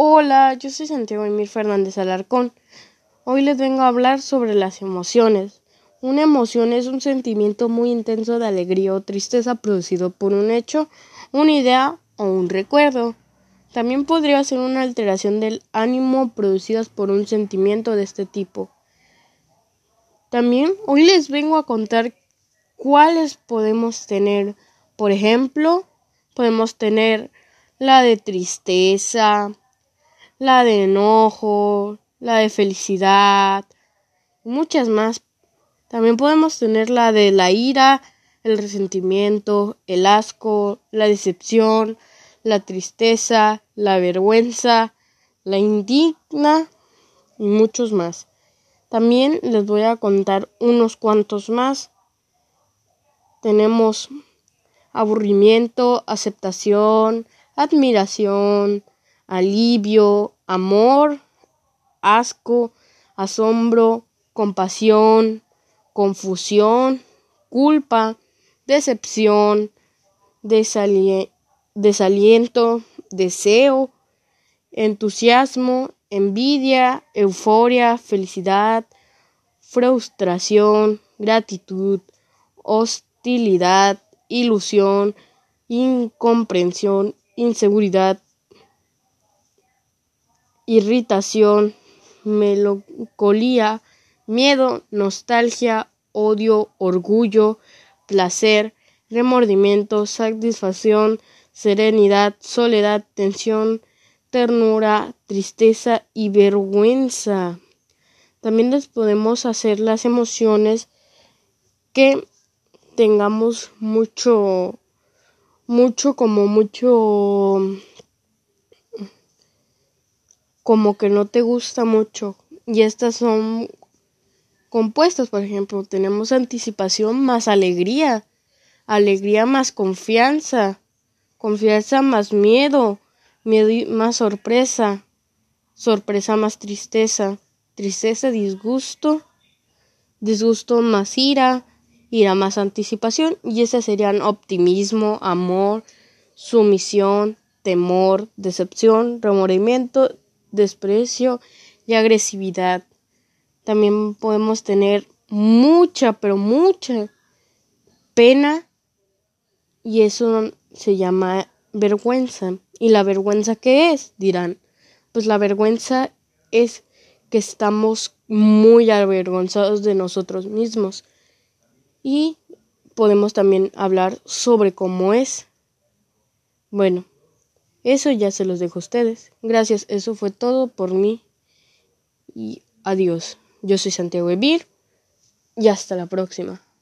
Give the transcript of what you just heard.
Hola, yo soy Santiago Emir Fernández Alarcón. Hoy les vengo a hablar sobre las emociones. Una emoción es un sentimiento muy intenso de alegría o tristeza producido por un hecho, una idea o un recuerdo. También podría ser una alteración del ánimo producida por un sentimiento de este tipo. También hoy les vengo a contar cuáles podemos tener. Por ejemplo, podemos tener la de tristeza, la de enojo, la de felicidad, muchas más. También podemos tener la de la ira, el resentimiento, el asco, la decepción, la tristeza, la vergüenza, la indigna y muchos más. También les voy a contar unos cuantos más. Tenemos aburrimiento, aceptación, admiración, alivio, amor, asco, asombro, compasión, confusión, culpa, decepción, desaliento, deseo, entusiasmo, envidia, euforia, felicidad, frustración, gratitud, hostilidad, ilusión, incomprensión, inseguridad, irritación, melancolía, miedo, nostalgia, odio, orgullo, placer, remordimiento, satisfacción, serenidad, soledad, tensión, ternura, tristeza y vergüenza. También les podemos hacer las emociones que tengamos mucho, mucho como mucho como que no te gusta mucho. Y estas son compuestas, por ejemplo, tenemos anticipación más alegría, alegría más confianza, confianza más miedo, miedo más sorpresa, sorpresa más tristeza, tristeza disgusto, disgusto más ira, ira más anticipación y esas serían optimismo, amor, sumisión, temor, decepción, remordimiento, desprecio y agresividad. También podemos tener mucha, pero mucha pena y eso se llama vergüenza. ¿Y la vergüenza qué es? dirán. Pues la vergüenza es que estamos muy avergonzados de nosotros mismos. Y podemos también hablar sobre cómo es. Bueno, eso ya se los dejo a ustedes. Gracias, eso fue todo por mí. Y adiós. Yo soy Santiago Evir y hasta la próxima.